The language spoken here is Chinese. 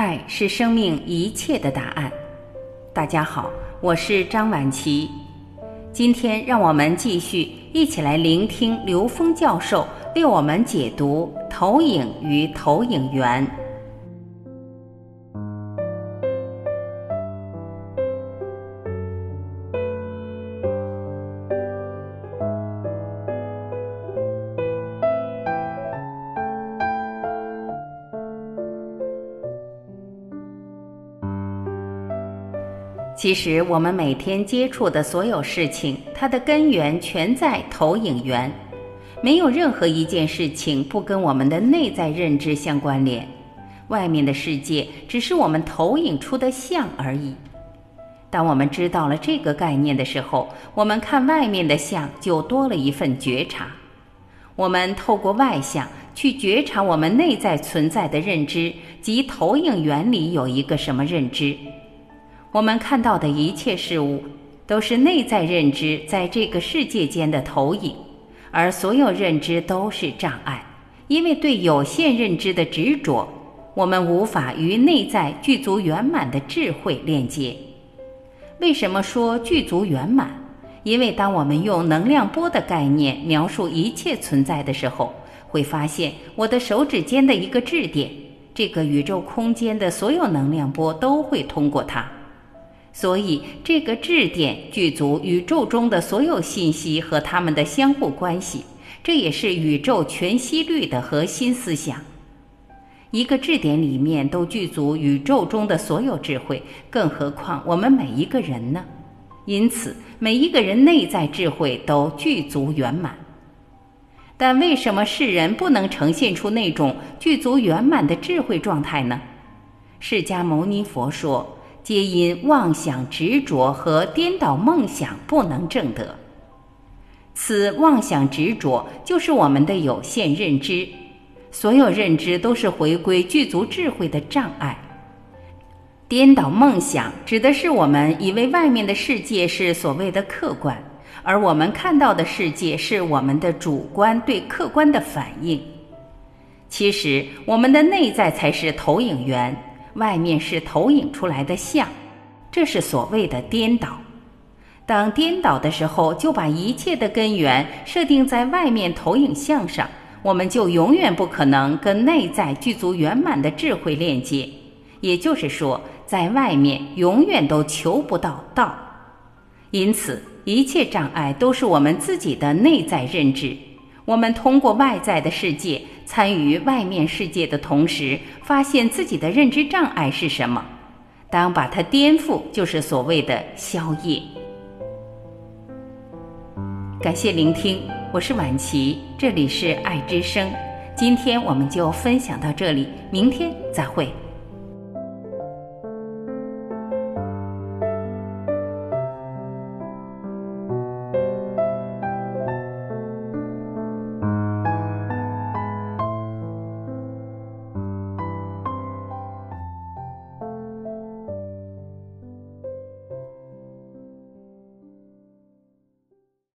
爱是生命一切的答案。大家好，我是张晚琪。今天让我们继续一起来聆听刘峰教授为我们解读投影与投影源。其实，我们每天接触的所有事情，它的根源全在投影源。没有任何一件事情不跟我们的内在认知相关联。外面的世界只是我们投影出的像而已。当我们知道了这个概念的时候，我们看外面的像就多了一份觉察。我们透过外相去觉察我们内在存在的认知及投影原理有一个什么认知。我们看到的一切事物，都是内在认知在这个世界间的投影，而所有认知都是障碍，因为对有限认知的执着，我们无法与内在具足圆满的智慧链接。为什么说具足圆满？因为当我们用能量波的概念描述一切存在的时候，会发现我的手指间的一个质点，这个宇宙空间的所有能量波都会通过它。所以，这个质点具足宇宙中的所有信息和它们的相互关系，这也是宇宙全息律的核心思想。一个质点里面都具足宇宙中的所有智慧，更何况我们每一个人呢？因此，每一个人内在智慧都具足圆满。但为什么世人不能呈现出那种具足圆满的智慧状态呢？释迦牟尼佛说。皆因妄想执着和颠倒梦想不能正得，此妄想执着就是我们的有限认知，所有认知都是回归具足智慧的障碍。颠倒梦想指的是我们以为外面的世界是所谓的客观，而我们看到的世界是我们的主观对客观的反应。其实我们的内在才是投影源。外面是投影出来的像，这是所谓的颠倒。当颠倒的时候，就把一切的根源设定在外面投影像上，我们就永远不可能跟内在具足圆满的智慧链接。也就是说，在外面永远都求不到道。因此，一切障碍都是我们自己的内在认知。我们通过外在的世界参与外面世界的同时，发现自己的认知障碍是什么。当把它颠覆，就是所谓的消业。感谢聆听，我是晚琪，这里是爱之声。今天我们就分享到这里，明天再会。